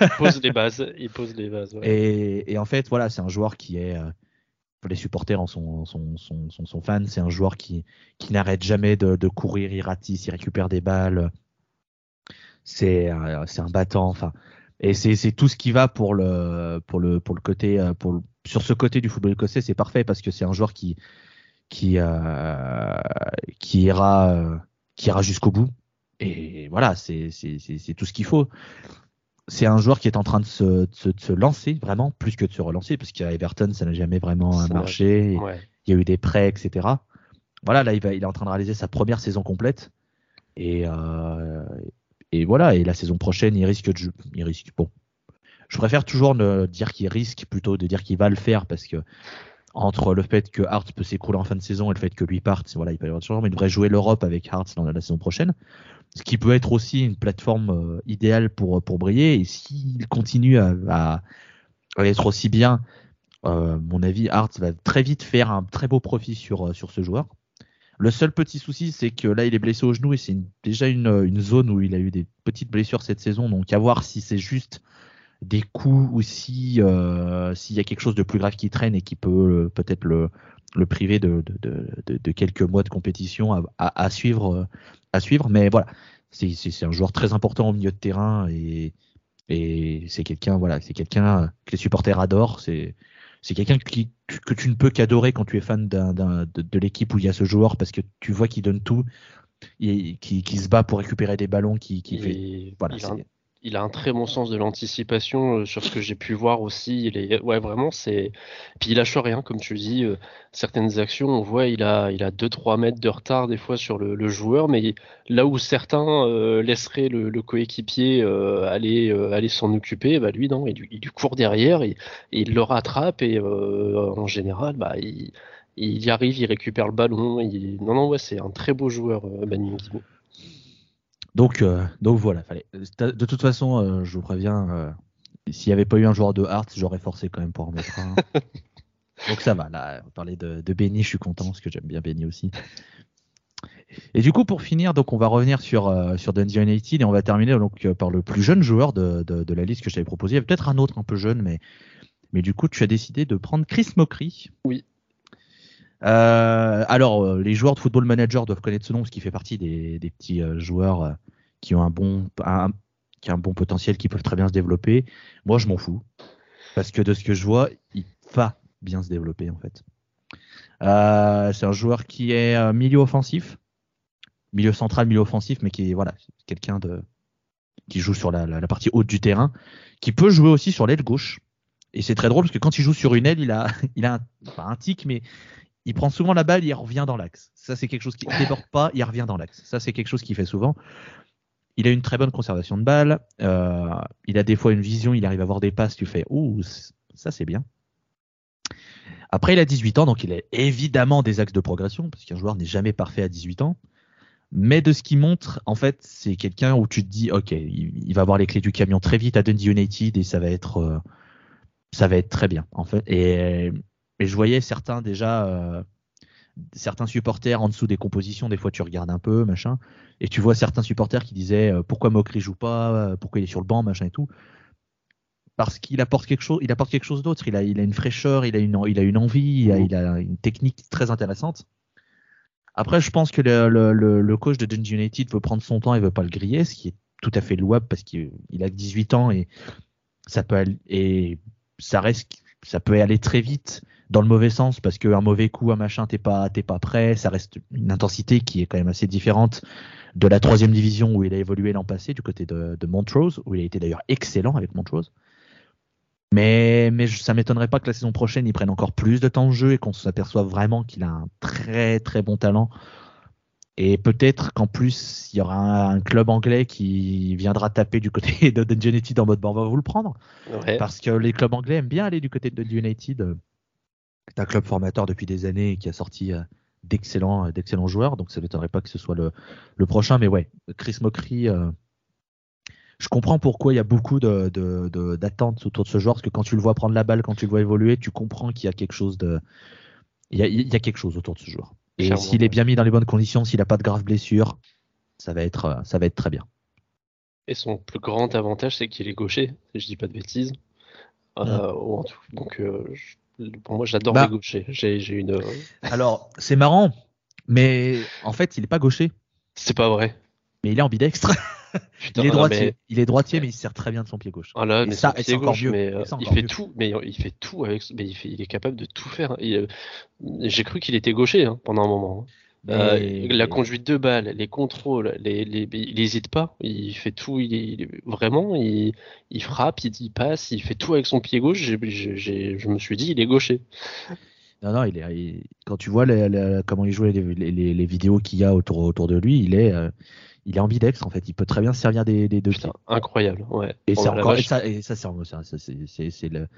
il pose les bases. Il pose les bases. Ouais. Et, et, en fait, voilà, c'est un joueur qui est, euh, les supporters en sont, sont, sont, sont fans. C'est un joueur qui, qui n'arrête jamais de, de, courir, il ratisse, il récupère des balles. C'est euh, c'est un battant. Enfin, et c'est tout ce qui va pour le pour le pour le côté euh, pour le, sur ce côté du football écossais, c'est parfait parce que c'est un joueur qui qui euh, qui ira euh, qui ira jusqu'au bout et voilà, c'est tout ce qu'il faut. C'est un joueur qui est en train de se, de, se, de se, lancer, vraiment, plus que de se relancer, parce qu'à Everton, ça n'a jamais vraiment marché. Ouais. Il y a eu des prêts, etc. Voilà, là, il, va, il est en train de réaliser sa première saison complète. Et, euh, et voilà, et la saison prochaine, il risque de. Il risque, bon. Je préfère toujours ne dire qu'il risque plutôt de dire qu'il va le faire parce que entre le fait que Hart peut s'écrouler en fin de saison et le fait que lui parte, voilà, il peut y avoir mais il devrait jouer l'Europe avec Hart dans la saison prochaine ce qui peut être aussi une plateforme euh, idéale pour, pour briller. Et s'il continue à, être aussi bien, euh, mon avis, Hart va très vite faire un très beau profit sur, euh, ce joueur. Le seul petit souci, c'est que là, il est blessé au genou et c'est déjà une, zone où il a eu des petites blessures cette saison. Donc, à voir si c'est juste des coups ou si euh, s'il y a quelque chose de plus grave qui traîne et qui peut euh, peut-être le, le priver de, de, de, de, quelques mois de compétition à, à, à suivre à suivre. Mais voilà, c'est un joueur très important au milieu de terrain et, et c'est quelqu'un voilà, c'est quelqu'un que les supporters adorent. C'est c'est quelqu'un qui que tu ne peux qu'adorer quand tu es fan d'un de, de l'équipe où il y a ce joueur parce que tu vois qu'il donne tout, et, qui, qui se bat pour récupérer des ballons, qui, qui fait voilà. Il a, un, il a un très bon sens de l'anticipation euh, sur ce que j'ai pu voir aussi. Il est, ouais, vraiment, c'est. Puis il lâche rien, comme tu dis. Euh, certaines actions, on voit, il a, il a 2-3 mètres de retard des fois sur le, le joueur, mais là où certains euh, laisseraient le, le coéquipier euh, aller, euh, aller s'en occuper, bah lui, non, il, il lui court derrière, et il le rattrape, et en général, bah, il, il y arrive, il récupère le ballon. Il... Non, non, ouais, c'est un très beau joueur, Guimau. Donc, euh, donc voilà, fallait. De toute façon, euh, je vous préviens, euh, s'il n'y avait pas eu un joueur de Hearts, j'aurais forcé quand même pour en mettre un. donc ça va, là, on parlait de, de Benny, je suis content parce que j'aime bien Benny aussi. Et du coup, pour finir, donc on va revenir sur euh, sur Dundee United et on va terminer donc par le plus jeune joueur de, de, de la liste que je t'avais proposé. Il y avait peut-être un autre un peu jeune, mais mais du coup, tu as décidé de prendre Chris Mockery. Oui. Euh, alors, les joueurs de Football Manager doivent connaître ce nom parce qu'il fait partie des, des petits euh, joueurs qui ont un bon, un, qui a un bon potentiel, qui peuvent très bien se développer. Moi, je m'en fous parce que de ce que je vois, il va bien se développer en fait. Euh, c'est un joueur qui est milieu offensif, milieu central, milieu offensif, mais qui est voilà, quelqu'un de qui joue sur la, la, la, partie haute du terrain, qui peut jouer aussi sur l'aile gauche. Et c'est très drôle parce que quand il joue sur une aile, il a, il a un, pas un tic, mais il prend souvent la balle, il revient dans l'axe. Ça, c'est quelque chose qui ne déborde pas, il revient dans l'axe. Ça, c'est quelque chose qu'il fait souvent. Il a une très bonne conservation de balle. Euh, il a des fois une vision, il arrive à voir des passes, tu fais, ouh, ça c'est bien. Après, il a 18 ans, donc il a évidemment des axes de progression, parce qu'un joueur n'est jamais parfait à 18 ans. Mais de ce qu'il montre, en fait, c'est quelqu'un où tu te dis, ok, il, va avoir les clés du camion très vite à Dundee United et ça va être, euh, ça va être très bien, en fait. Et, et je voyais certains déjà, euh, certains supporters en dessous des compositions, des fois tu regardes un peu, machin, et tu vois certains supporters qui disaient euh, pourquoi Mokri joue pas, euh, pourquoi il est sur le banc, machin et tout. Parce qu'il apporte quelque chose, il apporte quelque chose d'autre. Il a, il a une fraîcheur, il a une, il a une envie, il a, il a une technique très intéressante. Après, je pense que le, le, le coach de Dundee United veut prendre son temps et veut pas le griller, ce qui est tout à fait louable parce qu'il a 18 ans et ça peut aller, et ça reste, ça peut aller très vite dans le mauvais sens parce qu'un mauvais coup, un machin, t'es pas, t'es pas prêt. Ça reste une intensité qui est quand même assez différente de la troisième division où il a évolué l'an passé du côté de, de, Montrose, où il a été d'ailleurs excellent avec Montrose. Mais, mais ça m'étonnerait pas que la saison prochaine il prenne encore plus de temps de jeu et qu'on s'aperçoive vraiment qu'il a un très très bon talent. Et peut-être qu'en plus, il y aura un, club anglais qui viendra taper du côté de Dundee United en mode bon, on va vous le prendre. Parce que les clubs anglais aiment bien aller du côté de United c'est un club formateur depuis des années et qui a sorti euh, d'excellents, euh, d'excellents joueurs. Donc ça ne m'étonnerait pas que ce soit le, le, prochain. Mais ouais, Chris Mockery, euh, je comprends pourquoi il y a beaucoup de, de, d'attentes autour de ce joueur. Parce que quand tu le vois prendre la balle, quand tu le vois évoluer, tu comprends qu'il y a quelque chose de. Il y a, il y a quelque chose autour de ce joueur. Et s'il est bien mis dans les bonnes conditions, s'il n'a pas de graves blessures, ça va être, ça va être très bien. Et son plus grand avantage, c'est qu'il est gaucher, si je dis pas de bêtises. Euh, donc, euh, pour moi, j'adore bah, les gauchers. J'ai une. Euh, Alors, c'est marrant, mais en fait, il est pas gaucher. C'est pas vrai. Mais il est ambidextre. il est droitier. Il est droitier, mais il sert très bien de son pied gauche. Ah là, mais ça, c'est encore mieux. Mais, il fait tout, mais il fait tout avec. Mais il, fait, il est capable de tout faire. J'ai cru qu'il était gaucher hein, pendant un moment. Hein. Euh, la conduite de balle, les contrôles, les, les, il n'hésite pas, il fait tout, il, vraiment, il, il frappe, il, passe, il fait tout avec son pied gauche. je me suis dit, il est gaucher. Non, non, il est, quand tu vois comment il joue les, les vidéos qu'il y a autour, autour de lui, il est, euh, il est ambidex en fait. Il peut très bien servir des, des deux pieds. Incroyable, ouais. Et, c'est encore, et ça, et ça c'est le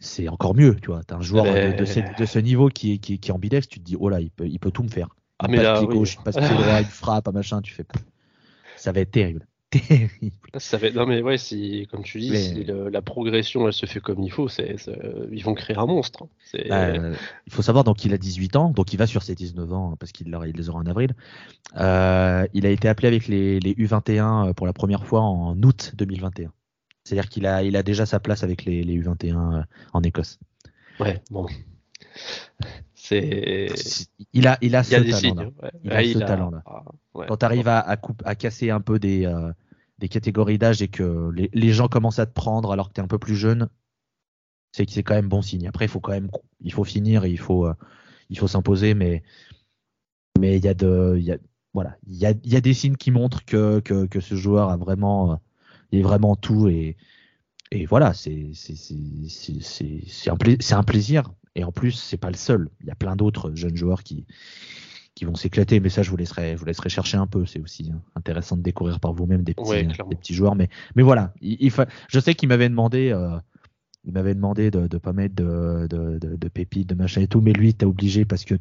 c'est encore mieux, tu vois. T'as un joueur de, de, ce, de, ce, niveau qui est, qui, qui est ambidex, tu te dis, oh là, il peut, il peut tout me faire. Ah, mais là, gauche, oui. passe pied droit, il frappe, un machin, tu fais. Ça va être terrible. Terrible. Ça va Non, mais ouais, si, comme tu dis, si le, la progression elle se fait comme il faut, c'est, ils vont créer un monstre. Bah, il faut savoir donc il a 18 ans, donc il va sur ses 19 ans parce qu'il il les aura en avril. Euh, il a été appelé avec les, les, U21 pour la première fois en août 2021. C'est-à-dire qu'il a, il a déjà sa place avec les, les U21 euh, en Écosse. Ouais, bon. C'est. Il a, il a ce talent-là. Il a ce talent-là. Quand tu arrives à, à, casser un peu des, euh, des catégories d'âge et que les, les, gens commencent à te prendre alors que tu es un peu plus jeune, c'est que c'est quand même bon signe. Après, il faut quand même, il faut finir et il faut, euh, il faut s'imposer, mais mais il y a de, il y a, voilà, il y a, il y a des signes qui montrent que, que, que ce joueur a vraiment, euh, il est vraiment tout et et voilà, c'est un, un plaisir et en plus, c'est pas le seul. Il y a plein d'autres jeunes joueurs qui, qui vont s'éclater, mais ça, je vous laisserai, je vous laisserai chercher un peu. C'est aussi hein, intéressant de découvrir par vous-même des petits, des petits joueurs. Mais, mais voilà, il, je sais qu'il m'avait demandé, euh, il m'avait demandé de, de pas mettre de, de, de, de pépites, de machin et tout, mais lui, t'as obligé parce que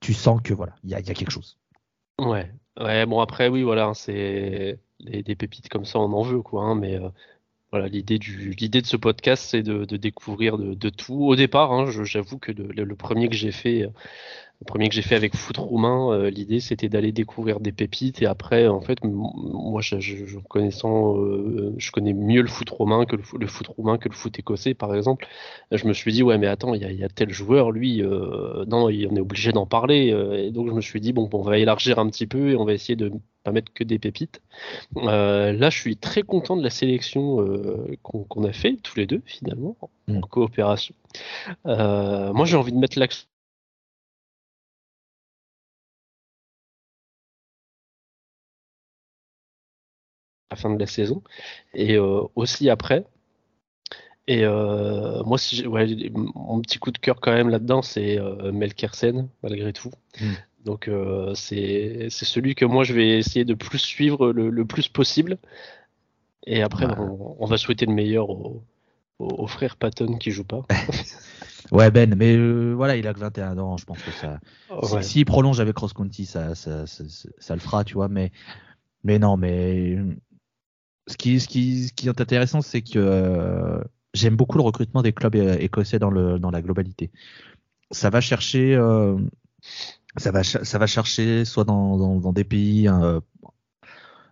tu sens que voilà, il y a, y a, quelque chose. Ouais, ouais. Bon après, oui, voilà, c'est des pépites comme ça, on en veut quoi. Hein, mais euh, voilà, l'idée du l'idée de ce podcast, c'est de, découvrir de, tout. Au départ, hein, j'avoue que le, le, premier que j'ai fait, le premier que j'ai fait avec foot roumain, euh, l'idée c'était d'aller découvrir des pépites. Et après en fait moi je, je, connaissant euh, je connais mieux le foot romain que le, foot roumain que le foot écossais par exemple. Je me suis dit ouais mais attends il y a, y a, tel joueur lui euh, non on est obligé d'en parler et donc je me suis dit bon, on va élargir un petit peu et on va essayer de pas mettre que des pépites. Là je suis très content de la sélection qu'on a fait tous les deux finalement en mm. coopération. Moi j'ai envie de mettre l'accent la fin de la saison et euh, aussi après. Et euh, moi, si ouais, mon petit coup de cœur quand même là-dedans, c'est euh, Melkersen, malgré tout. Hmm. Donc euh, c'est celui que moi je vais essayer de plus suivre le, le plus possible. Et après, on, on, va souhaiter le meilleur au, au, frère Patton qui joue pas. ouais Ben, mais euh, voilà, il a que 21 ans, je pense que ça. S'il si, prolonge avec Cross County, ça ça, ça, ça, le fera, tu vois. Mais mais non, mais ce qui, ce qui, ce qui est intéressant, c'est que euh, j'aime beaucoup le recrutement des clubs euh, écossais dans, le, dans la globalité. Ça va chercher, euh, ça va, ça va chercher soit dans, dans, des pays. Euh,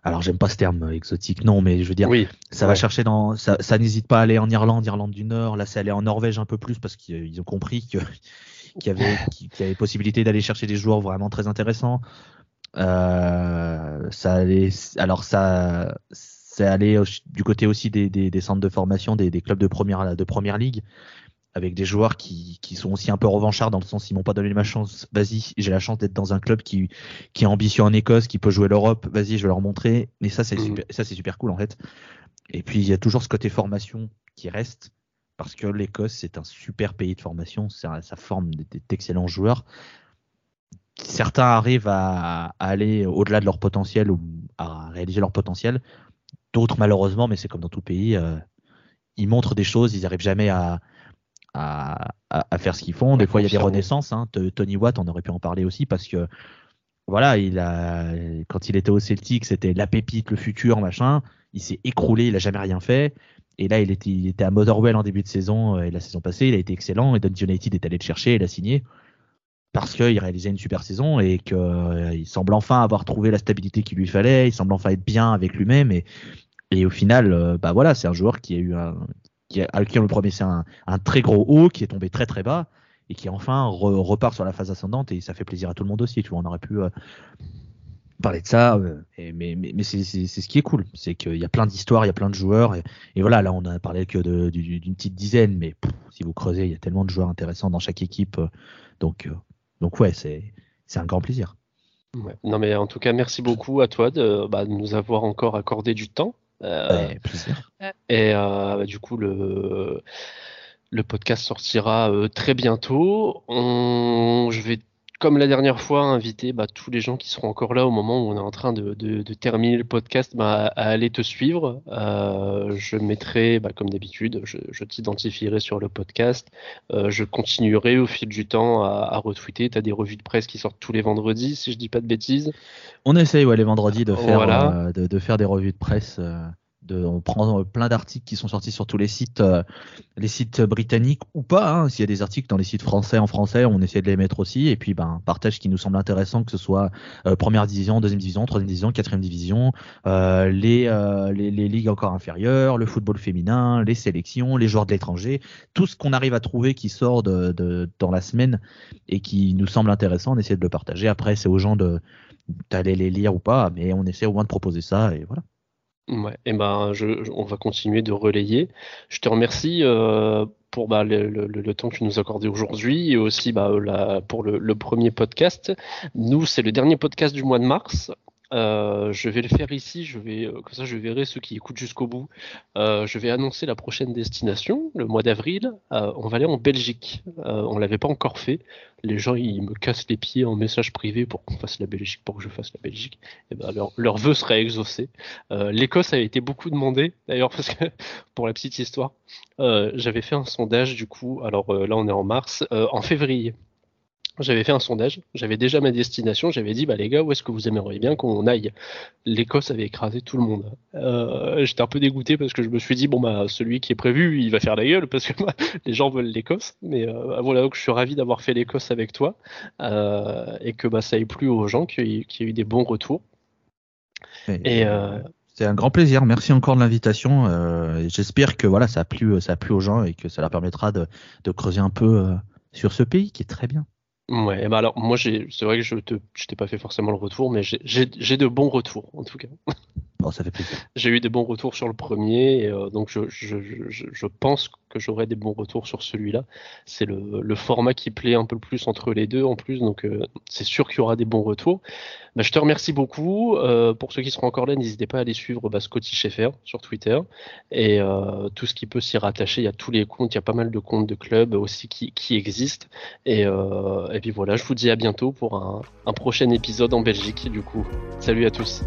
alors j'aime pas ce terme exotique, non, mais je veux dire, oui, ça va chercher dans, ça, ça n'hésite pas à aller en Irlande, Irlande du Nord. Là, c'est aller en Norvège un peu plus parce qu'ils ont compris que qu'il y avait, qu'il y avait possibilité d'aller chercher des joueurs vraiment très intéressants. Ça allait, alors ça, c'est aller du côté aussi des, des, des centres de formation, des, des, clubs de première, de première ligue avec des joueurs qui, qui, sont aussi un peu revanchards dans le sens ils m'ont pas donné ma chance, vas-y, j'ai la chance d'être dans un club qui, qui est ambitieux en Écosse, qui peut jouer l'Europe, vas-y, je vais leur montrer. Mais ça c'est mmh. super, ça c'est super cool en fait. Et puis il y a toujours ce côté formation qui reste parce que l'Écosse c'est un super pays de formation, ça, ça forme d'excellents joueurs. Certains arrivent à, à aller au-delà de leur potentiel ou à réaliser leur potentiel. D'autres malheureusement, mais c'est comme dans tout pays, euh, ils montrent des choses, ils n'arrivent jamais à, à, à, faire ce qu'ils font. Des fois, il y a des renaissances. Hein. Tony Watt, on aurait pu en parler aussi parce que voilà, il a quand il était au Celtic, c'était la pépite, le futur, machin. Il s'est écroulé, il a jamais rien fait. Et là, il était, il était à Motherwell en début de saison et la saison passée, il a été excellent. Et Dundee United est allé le chercher, il a signé parce qu'il réalisait une super saison et qu'il euh, semble enfin avoir trouvé la stabilité qu'il lui fallait. Il semble enfin être bien avec lui-même et, et au final, euh, bah voilà, c'est un joueur qui a eu un, qui a, qui le premier c'est un, un, très gros haut qui est tombé très très bas et qui enfin repart sur la phase ascendante et ça fait plaisir à tout le monde aussi. Tu vois, on aurait pu euh, parler de ça, euh, mais, mais, mais c'est ce qui est cool, c'est qu'il y a plein d'histoires, il y a plein de joueurs et, voilà, là on a parlé que d'une petite dizaine, mais si vous creusez, il y a tellement de joueurs intéressants dans chaque équipe, euh, donc donc ouais, c'est c'est un grand plaisir. Non mais en tout cas, merci beaucoup à toi de, bah, de nous avoir encore accordé du temps. Euh, et euh, bah, du coup, le, le podcast sortira euh, très bientôt. On, je vais comme la dernière fois, inviter bah, tous les gens qui seront encore là au moment où on est en train de, de, de terminer le podcast bah, à aller te suivre. Euh, je mettrai, bah, comme d'habitude, je, je t'identifierai sur le podcast. Euh, je continuerai au fil du temps à, à retweeter. Tu as des revues de presse qui sortent tous les vendredis, si je dis pas de bêtises. On essaye ouais, les vendredis de faire, voilà. euh, de, de, faire des revues de presse. Euh, on prend plein d'articles qui sont sortis sur tous les sites, euh, les sites britanniques ou pas. Hein. S'il y a des articles dans les sites français en français, on essaie de les mettre aussi. Et puis, ben, partage ce qui nous semble intéressant, que ce soit euh, première division, deuxième division, troisième division, quatrième division, euh, les, euh, les, les, ligues encore inférieures, le football féminin, les sélections, les joueurs de l'étranger, tout ce qu'on arrive à trouver qui sort dans la semaine et qui nous semble intéressant, on essaie de le partager. Après, c'est aux gens de d'aller les lire ou pas, mais on essaie au moins de proposer ça et voilà. Ouais, et ben je, on va continuer de relayer. Je te remercie euh, pour bah, le, temps que tu nous as accordé aujourd'hui et aussi bah, la, pour le, premier podcast. Nous, c'est le dernier podcast du mois de mars. Euh, je vais le faire ici, je vais, euh, comme ça je verrai ceux qui écoutent jusqu'au bout. Euh, je vais annoncer la prochaine destination, le mois d'avril. On va aller en Belgique. On l'avait pas encore fait. Les gens ils me cassent les pieds en message privé pour qu'on fasse la Belgique, pour que je fasse la Belgique. Et ben leur, vœu serait exaucé. L'Écosse a été beaucoup demandé, d'ailleurs parce que pour la petite histoire, j'avais fait un sondage du coup. Alors là on est en mars, en février j'avais fait un sondage, j'avais déjà ma destination, j'avais dit bah les gars où est-ce que vous aimeriez bien qu'on aille? L'Écosse avait écrasé tout le monde. Euh, J'étais un peu dégoûté parce que je me suis dit bon bah celui qui est prévu il va faire la gueule parce que bah, les gens veulent l'Écosse, mais euh, voilà donc je suis ravi d'avoir fait l'Écosse avec toi euh, et que bah ça ait plu aux gens, qu'il y, qu y, ait eu des bons retours. Et, et c'est un grand plaisir. Merci encore de l'invitation. J'espère que voilà ça a plu ça a plu aux gens et que ça leur permettra de, de creuser un peu sur ce pays qui est très bien. Ouais, bah alors moi c'est vrai que je t'ai pas fait forcément le retour, mais j'ai de bons retours en tout cas. Plaisir. J'ai eu des bons retours sur le premier, et, euh, donc je, pense que j'aurai des bons retours sur celui-là. C'est le, format qui plaît un peu plus entre les deux en plus, donc euh, c'est sûr qu'il y aura des bons retours. Je te remercie beaucoup. Euh, pour ceux qui seront encore là, n'hésitez pas à aller suivre bah, Scotty Schaeffer sur Twitter et tout ce qui peut s'y rattacher. Il y a tous les comptes, il y a pas mal de comptes de clubs aussi qui, existent. Et, et puis voilà, je vous dis à bientôt pour un, un prochain épisode en Belgique du coup. Salut à tous.